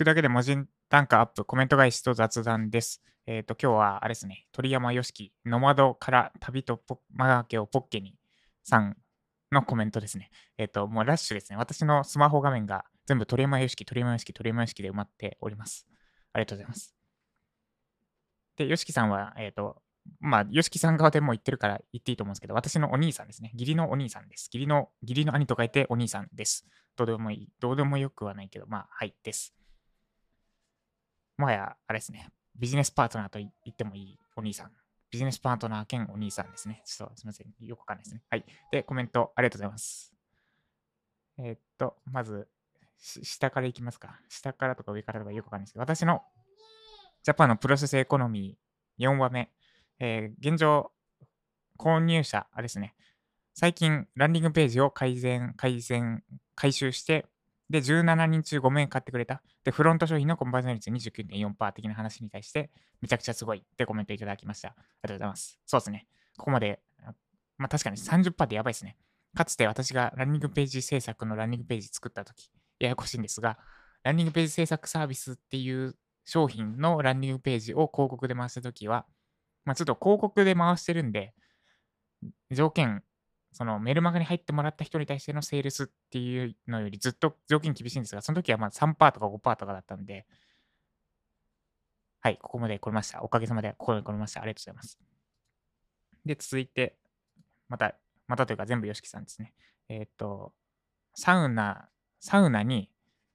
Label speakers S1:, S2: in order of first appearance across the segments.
S1: くだけで文字単価アップ、コメント返しと雑談です。えっ、ー、と、今日は、あれですね、鳥山よしき、ノマドから旅とマガケをポッケにさんのコメントですね。えっ、ー、と、もうラッシュですね。私のスマホ画面が全部鳥山よしき、鳥山よしき、鳥山よしきで埋まっております。ありがとうございます。で、よしきさんは、えっ、ー、と、まあ、よしきさん側でも言ってるから言っていいと思うんですけど、私のお兄さんですね。義理のお兄さんです。義理の、義理の兄と書いてお兄さんです。どうでもいい。どうでもよくはないけど、まあ、はい、です。もはや、あれですね。ビジネスパートナーと言ってもいいお兄さん。ビジネスパートナー兼お兄さんですね。ちょっとすみません。よくわかんないですね。はい。で、コメントありがとうございます。えー、っと、まず、下からいきますか。下からとか上からとかよくわかんないですけど、私のジャパンのプロセスエコノミー4話目。えー、現状、購入者、あれですね。最近、ランディングページを改善、改善、回収して、で、17人中5名買ってくれた。で、フロント商品のコンバージョン率29.4%的な話に対して、めちゃくちゃすごいってコメントいただきました。ありがとうございます。そうですね。ここまで、まあ確かに30%ってやばいですね。かつて私がランニングページ制作のランニングページ作ったとき、ややこしいんですが、ランニングページ制作サービスっていう商品のランニングページを広告で回したときは、まあ、ちょっと広告で回してるんで、条件、そのメルマガに入ってもらった人に対してのセールスっていうのよりずっと条件厳しいんですが、その時はまあ3%とか5%とかだったんで、はい、ここまで来れました。おかげさまでここまで来れました。ありがとうございます。で、続いて、また、またというか全部 YOSHIKI さんですね。えっ、と、サウナ、サウナに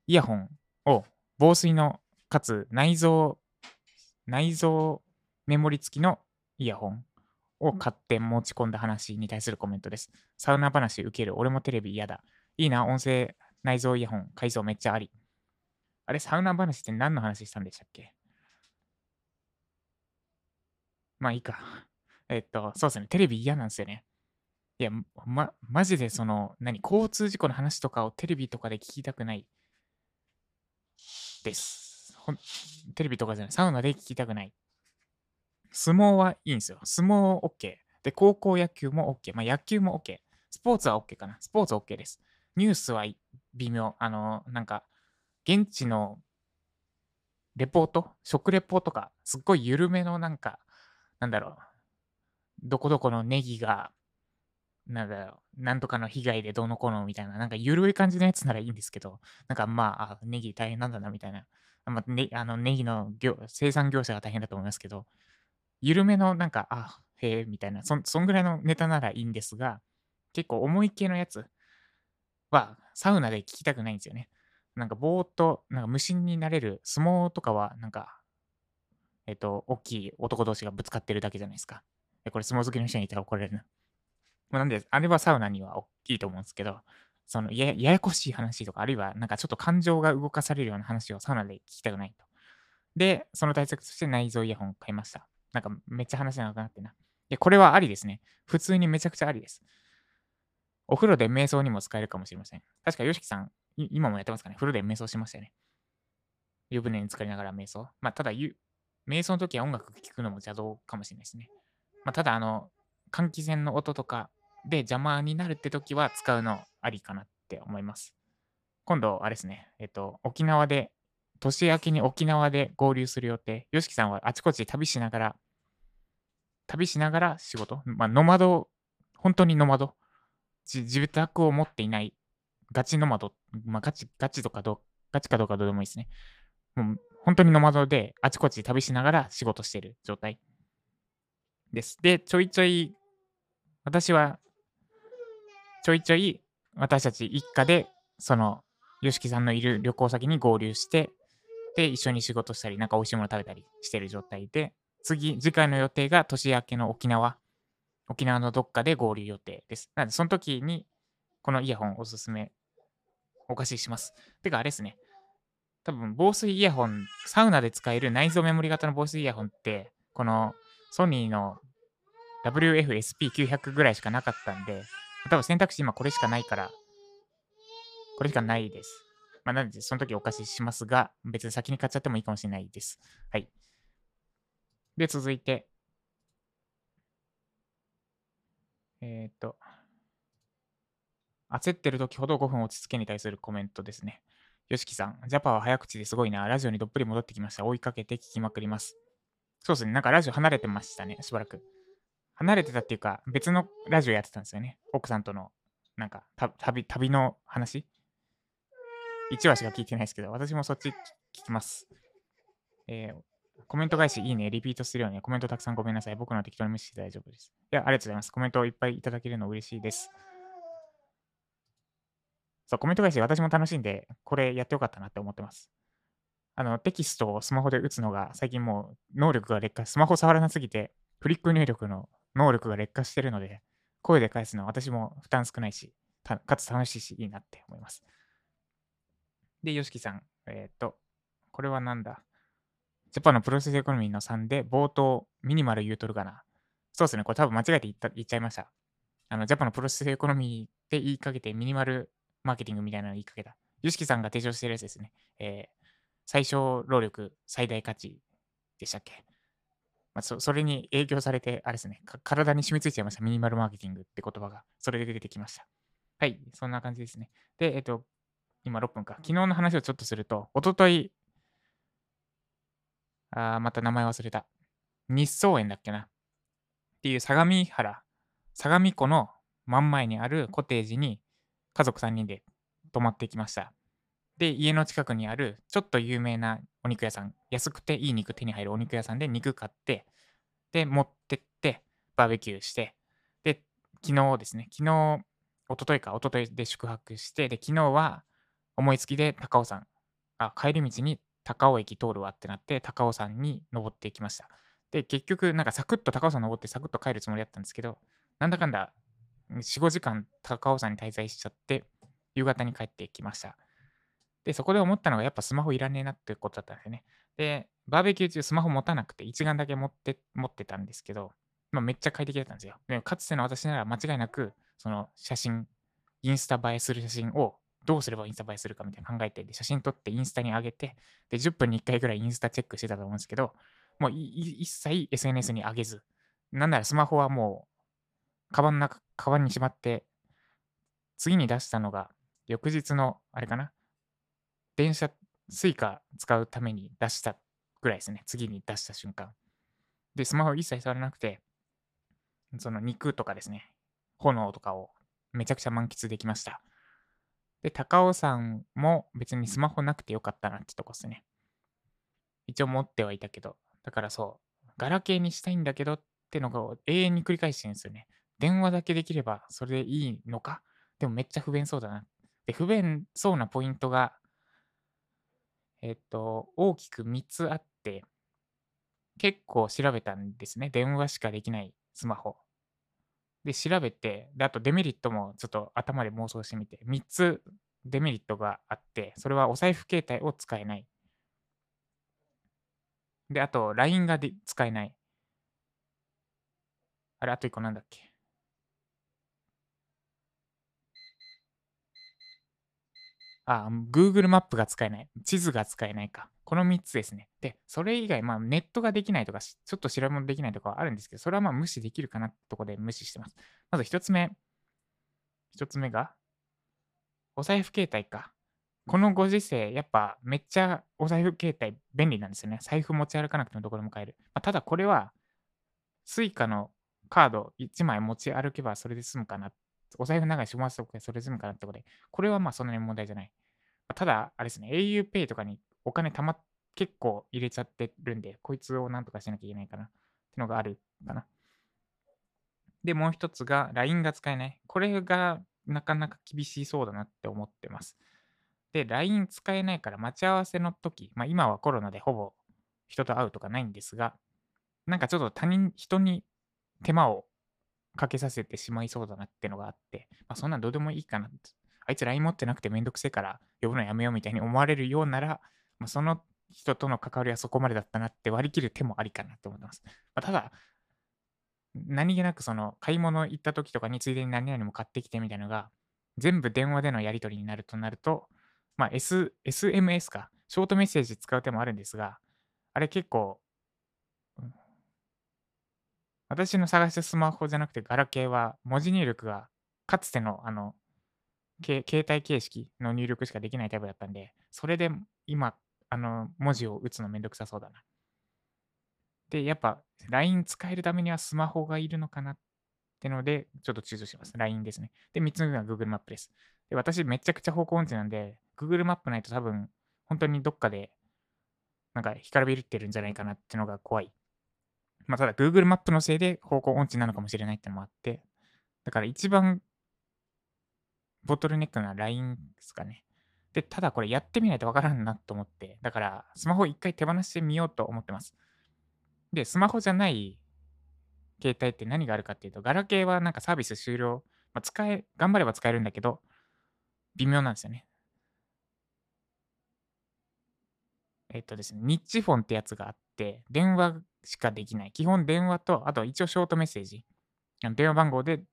S1: イヤホンを防水の、かつ内蔵、内蔵メモリ付きのイヤホンを買って持ち込んだ話に対するコメントです。サウナ話受ける。俺もテレビ嫌だ。いいな、音声内蔵イヤホン、改造めっちゃあり。あれ、サウナ話って何の話したんでしたっけ？まあいいか。えっと、そうですね。テレビ嫌なんですよね。いや、ま、マジでその、何、交通事故の話とかをテレビとかで聞きたくないです。テレビとかじゃない、サウナで聞きたくない。相撲はいいんですよ。相撲 OK。で、高校野球も OK。まあ、野球も OK。スポーツは OK かな。スポーツ OK です。ニュースは微妙。あの、なんか、現地のレポート食レポとか、すっごい緩めのなんか、なんだろう。どこどこのネギが、なんだろう、なんとかの被害でどうのこうのみたいな、なんか緩い感じのやつならいいんですけど、なんかまあ、あネギ大変なんだなみたいな。まあ、ね、あのネギの生産業者が大変だと思いますけど、緩めのなんか、あ、へえ、みたいな、そそんぐらいのネタならいいんですが、結構重い系のやつはサウナで聞きたくないんですよね。なんかぼーっと、なんか無心になれる相撲とかは、なんか、えっと、大きい男同士がぶつかってるだけじゃないですか。これ相撲好きの人にいたら怒られるな。なんで、あれはサウナには大きいと思うんですけど、そのややこしい話とか、あるいはなんかちょっと感情が動かされるような話をサウナで聞きたくないと。で、その対策として内蔵イヤホンを買いました。なんかめっちゃ話長くなってな。で、これはありですね。普通にめちゃくちゃありです。お風呂で瞑想にも使えるかもしれません。確か、よしきさん、今もやってますかね風呂で瞑想しましたよね。湯船に浸かりながら瞑想。まあ、ただ、瞑想の時は音楽聴くのも邪道かもしれないですね。まあ、ただ、あの、換気扇の音とかで邪魔になるって時は使うのありかなって思います。今度、あれですね。えっと、沖縄で、年明けに沖縄で合流する予定。よしきさんはあちこち旅しながら旅しながら仕事、まあ、ノマド、本当にノマド、自宅を持っていないガチノマド、まあ、ガチ、ガチとかど、ガチかどうかどうでもいいですね。もう本当にノマドであちこち旅しながら仕事してる状態です。で、ちょいちょい、私は、ちょいちょい私たち一家で、その、よしきさんのいる旅行先に合流して、で、一緒に仕事したり、なんか美味しいもの食べたりしてる状態で、次、次回の予定が年明けの沖縄。沖縄のどっかで合流予定です。なので、その時に、このイヤホンおすすめ、お貸しします。てか、あれですね。多分、防水イヤホン、サウナで使える内蔵メモリ型の防水イヤホンって、このソニーの WF-SP900 ぐらいしかなかったんで、多分選択肢今これしかないから、これしかないです。まあ、なので、その時お貸ししますが、別に先に買っちゃってもいいかもしれないです。はい。で、続いて、えっ、と、焦ってる時ほど5分落ち着けに対するコメントですね。よしきさん、ジャパは早口ですごいな。ラジオにどっぷり戻ってきました。追いかけて聞きまくります。そうですね。なんかラジオ離れてましたね、しばらく。離れてたっていうか、別のラジオやってたんですよね。奥さんとの、なんか、旅、旅の話 ?1 話しか聞いてないですけど、私もそっち聞きます。えー、コメント返しいいね、リピートするように、コメントたくさんごめんなさい。僕の適当に無視して大丈夫です。いや、ありがとうございます。コメントをいっぱいいただけるの嬉しいです。そう、コメント返し私も楽しんで、これやってよかったなって思ってます。あの、テキストをスマホで打つのが最近もう能力が劣化、スマホ触らなすぎて、フリック入力の能力が劣化してるので、声で返すのは私も負担少ないし、かつ楽しいし、いいなって思います。で、よしきさん、えっ、と、これはなんだ？ジャパンのプロセスエコノミーの3で、冒頭、ミニマル言うとるかな。そうですね、これ多分間違えて言った言っちゃいました。あの、ジャパンのプロセスエコノミーって言いかけて、ミニマルマーケティングみたいなの言いかけた。ユシキさんが提唱してるやつですね。えー、最小労力、最大価値でしたっけ？まあ、そそれに影響されて、あれですね、体に染みついちゃいました。ミニマルマーケティングって言葉が。それで出てきました。はい、そんな感じですね。で、えっと、今6分か。昨日の話をちょっとすると、おととい、あまた名前忘れた。日宗園だっけな。っていう相模原、相模湖の真ん前にあるコテージに家族3人で泊まってきました。で、家の近くにあるちょっと有名なお肉屋さん、安くていい肉手に入るお肉屋さんで肉買って、で、持ってって、バーベキューして、で、昨日ですね、昨日、おとといか、おとといで宿泊して、で、昨日は思いつきで高尾山、あ、帰り道に高尾駅通るわってなって、高尾山に登っていきました。で、結局、なんかサクッと高尾山登ってサクッと帰るつもりだったんですけど、なんだかんだ4、5時間高尾山に滞在しちゃって、夕方に帰ってきました。で、そこで思ったのがやっぱスマホいらねえなってことだったんですよね。で、バーベキュー中スマホ持たなくて一眼だけ持って持ってたんですけど、まあ、めっちゃ快適だったんですよ。でかつての私なら間違いなく、その写真、インスタ映えする写真をどうすればインスタ映えするかみたいな考えて、で写真撮ってインスタに上げて、で、10分に1回ぐらいインスタチェックしてたと思うんですけど、もう一切 SNS に上げず、なんならスマホはもう、カバンの中、カバンにしまって、次に出したのが、翌日の、あれかな、電車、 Suica使うために出したぐらいですね。次に出した瞬間。で、スマホ一切触らなくて、その肉とかですね、炎とかをめちゃくちゃ満喫できました。で、高尾山も別にスマホなくてよかったなってとこですね。一応持ってはいたけど、だからそう、ガラケーにしたいんだけどってのが永遠に繰り返してるんですよね。電話だけできればそれでいいのか？でもめっちゃ不便そうだな。で、不便そうなポイントが、えっと、大きく3つあって、結構調べたんですね。電話しかできないスマホ。で、調べて、で、あとデメリットもちょっと頭で妄想してみて、3つデメリットがあって、それはお財布携帯を使えない。で、あと LINE がで使えない。あれ、あと1個なんだっけ？あ、Google マップが使えない。地図が使えないか。この3つですね。で、それ以外、まあ、ネットができないとか、ちょっと調べ物できないとかはあるんですけど、それはまあ無視できるかなってとこで無視してます。まず1つ目。1つ目が、お財布携帯か。このご時世、やっぱめっちゃお財布携帯便利なんですよね。財布持ち歩かなくてもどこでも買える。まあ、ただこれは、Suica のカード1枚持ち歩けばそれで済むかなっお財布の中にしまっておけばそれ済むかなってことで、これはまあそんなに問題じゃない。ただ、あれですね、auPay とかにお金たま、結構入れちゃってるんで、こいつをなんとかしなきゃいけないかなってのがあるかな。で、もう一つが LINE が使えない。これがなかなか厳しそうだなって思ってます。で、LINE 使えないから待ち合わせの時、まあ今はコロナでほぼ人と会うとかないんですが、なんかちょっと他人、人に手間をかけさせてしまいそうだなってのがあって、まあ、そんなんどうでもいいかな。あいつ LINE 持ってなくてめんどくせえから呼ぶのやめようみたいに思われるようなら、まあ、その人との関わりはそこまでだったなって割り切る手もありかなって思ってます。まあ、ただ、何気なくその買い物行った時とかについでに何々も買ってきてみたいなのが、全部電話でのやり取りになるとなると、まあ、S、SMS か、ショートメッセージ使う手もあるんですが、あれ結構私の探したスマホじゃなくてガラケーは文字入力がかつてのあの携帯形式の入力しかできないタイプだったんで、それで今、あの、文字を打つのめんどくさそうだな。で、やっぱ LINE 使えるためにはスマホがいるのかなってので、ちょっと躊躇します。LINE ですね。で、3つ目は Google マップです。で、私めちゃくちゃ方向音痴なんで、Google マップないと多分、本当にどっかで、なんか干からびるってるんじゃないかなってのが怖い。まあ、ただ Google マップのせいで方向音痴なのかもしれないってのもあって、だから一番ボトルネックな LINE ですかね。で、ただこれやってみないとわからんなと思って、だからスマホ一回手放してみようと思ってます。で、スマホじゃない携帯って何があるかっていうと、ガラケーはなんかサービス終了、まあ、使え、頑張れば使えるんだけど、微妙なんですよね。えっとですね、ニッチフォンってやつがあって、電話しかできない。基本電話と、あと一応ショートメッセージ。電話番号で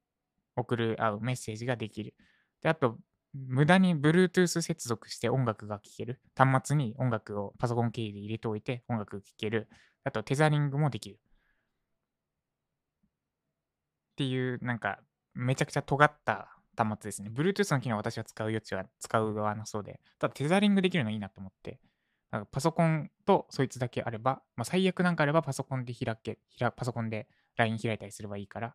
S1: 送る、合うメッセージができる。で、あと、無駄に Bluetooth 接続して音楽が聴ける。端末に音楽をパソコン経由で入れておいて音楽聴ける。あと、テザリングもできる。っていう、なんか、めちゃくちゃ尖った端末ですね。Bluetooth の機能私は使う余地は使う側のそうで、ただテザリングできるのいいなと思って、なんかパソコンとそいつだけあれば、まあ、最悪なんかあればパソコンで開け、パソコンで LINE 開いたりすればいいから、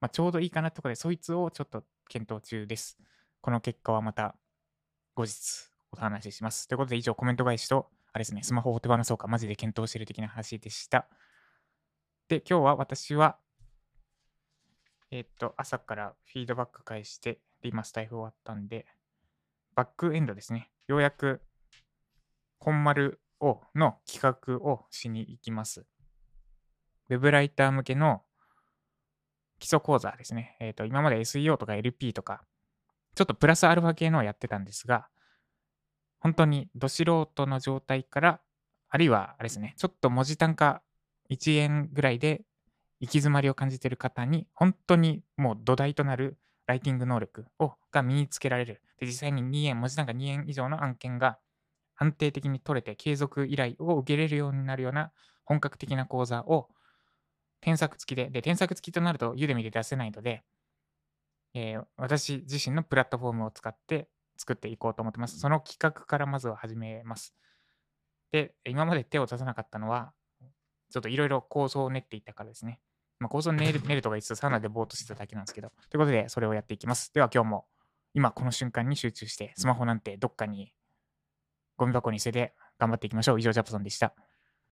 S1: まあ、ちょうどいいかなってことで、そいつをちょっと検討中です。この結果はまた後日お話しします。ということで以上コメント返しと、あれですね、スマホを手放そうかマジで検討してる的な話でした。で、今日は私は、えっ、と、朝からフィードバック返して、今スタイフ終わったんで、バックエンドですね。ようやく、本丸をの企画をしに行きます。ウェブライター向けの基礎講座ですね。えっ、ー、と、今まで SEO とか LP とか、ちょっとプラスアルファ系のをやってたんですが、本当にど素人の状態から、あるいは、あれですね、ちょっと文字単価1円ぐらいで行き詰まりを感じている方に、本当にもう土台となるライティング能力をが身につけられる。で、実際に2円、文字単価2円以上の案件が安定的に取れて継続依頼を受けれるようになるような本格的な講座を添削付きで、で、添削付きとなるとユーデミで出せないので、えー、私自身のプラットフォームを使って作っていこうと思ってます。その企画からまずは始めます。で、今まで手を出さなかったのは、ちょっといろいろ構想を練っていったからですね。まあ、構想を練る練るとか言ってサウナでぼーっとしてただけなんですけど。ということで、それをやっていきます。では今日も、今この瞬間に集中して、スマホなんてどっかにゴミ箱に捨てて頑張っていきましょう。以上、ジャパソンでした。